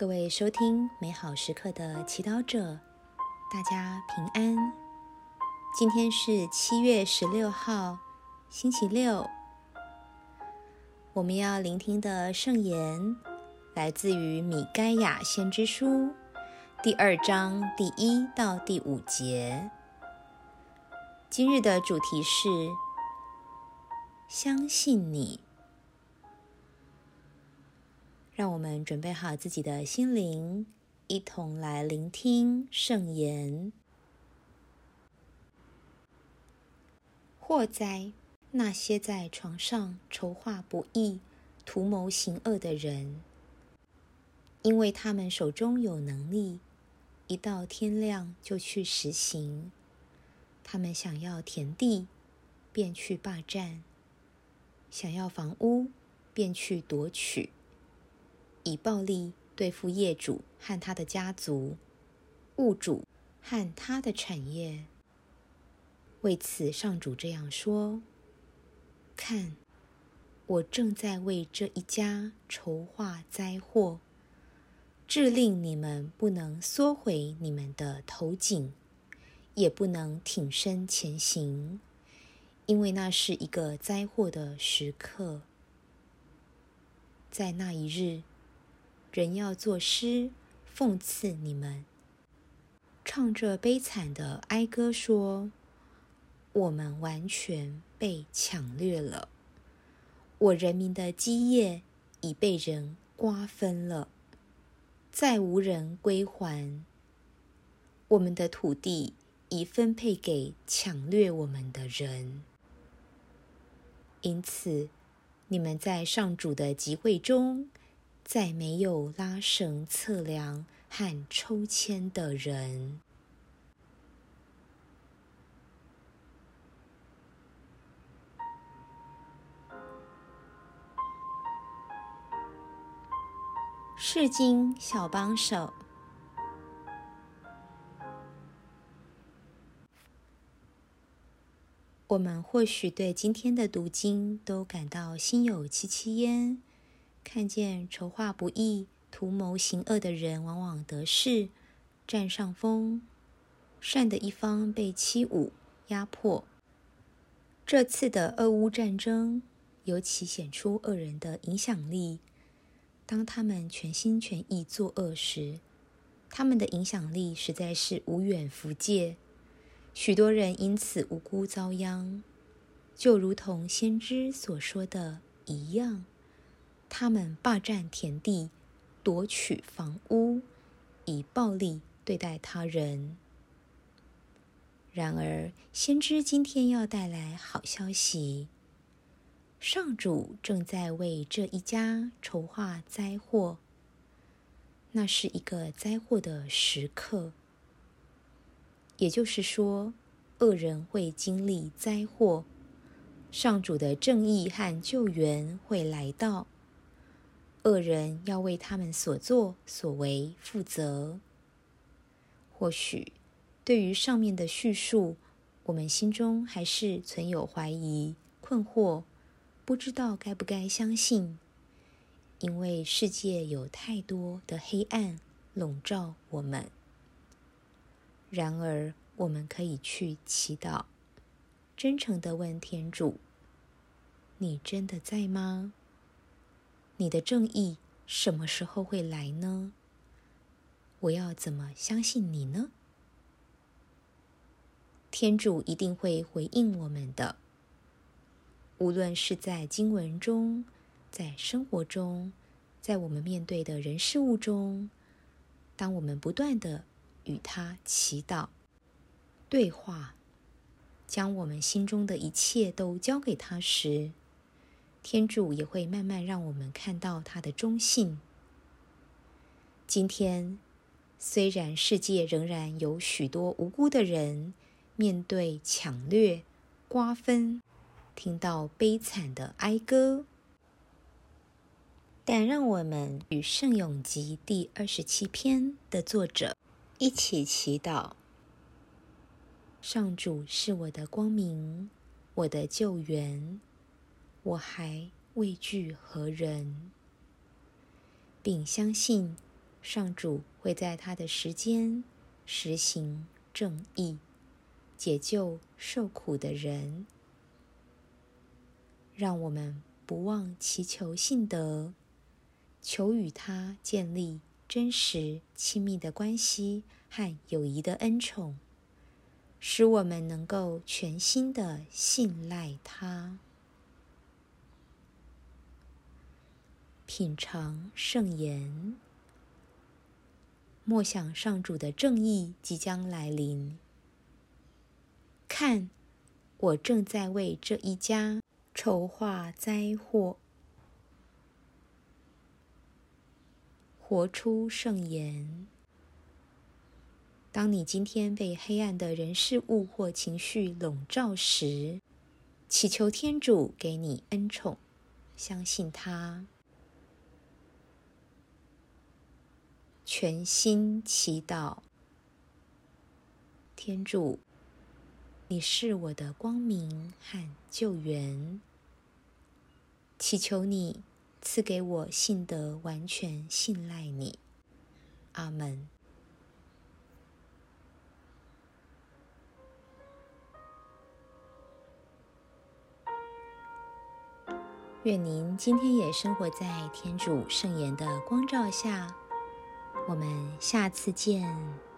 各位收听美好时刻的祈祷者，大家平安。今天是七月十六号，星期六。我们要聆听的圣言来自于米该亚先知书第二章第一到第五节。今日的主题是相信你。让我们准备好自己的心灵，一同来聆听圣言。祸灾那些在床上筹划不义、图谋行恶的人，因为他们手中有能力，一到天亮就去实行。他们想要田地，便去霸占；想要房屋，便去夺取。以暴力对付业主和他的家族、物主和他的产业。为此，上主这样说：“看，我正在为这一家筹划灾祸，致令你们不能缩回你们的头颈，也不能挺身前行，因为那是一个灾祸的时刻。在那一日。”人要作诗讽刺你们，唱着悲惨的哀歌说：“我们完全被抢掠了，我人民的基业已被人瓜分了，再无人归还。我们的土地已分配给抢掠我们的人，因此你们在上主的集会中。”再没有拉绳测量和抽签的人。是经小帮手，我们或许对今天的读经都感到心有戚戚焉。看见筹划不易、图谋行恶的人，往往得势、占上风；善的一方被欺侮、压迫。这次的俄乌战争尤其显出恶人的影响力。当他们全心全意作恶时，他们的影响力实在是无远弗届。许多人因此无辜遭殃，就如同先知所说的一样。他们霸占田地，夺取房屋，以暴力对待他人。然而，先知今天要带来好消息：上主正在为这一家筹划灾祸。那是一个灾祸的时刻，也就是说，恶人会经历灾祸，上主的正义和救援会来到。恶人要为他们所作所为负责。或许对于上面的叙述，我们心中还是存有怀疑、困惑，不知道该不该相信，因为世界有太多的黑暗笼罩我们。然而，我们可以去祈祷，真诚的问天主：“你真的在吗？”你的正义什么时候会来呢？我要怎么相信你呢？天主一定会回应我们的，无论是在经文中，在生活中，在我们面对的人事物中，当我们不断的与他祈祷、对话，将我们心中的一切都交给他时。天主也会慢慢让我们看到他的忠信。今天，虽然世界仍然有许多无辜的人面对抢掠、瓜分，听到悲惨的哀歌，但让我们与《圣咏集》第二十七篇的作者一起祈祷：上主是我的光明，我的救援。我还畏惧何人，并相信上主会在他的时间实行正义，解救受苦的人。让我们不忘祈求信德，求与他建立真实亲密的关系和友谊的恩宠，使我们能够全心的信赖他。品尝圣言，默想上主的正义即将来临。看，我正在为这一家。筹划灾祸，活出圣言。当你今天被黑暗的人事物或情绪笼罩时，祈求天主给你恩宠，相信他，全心祈祷。天主，你是我的光明和救援。祈求你赐给我信德，完全信赖你。阿门。愿您今天也生活在天主圣言的光照下。我们下次见。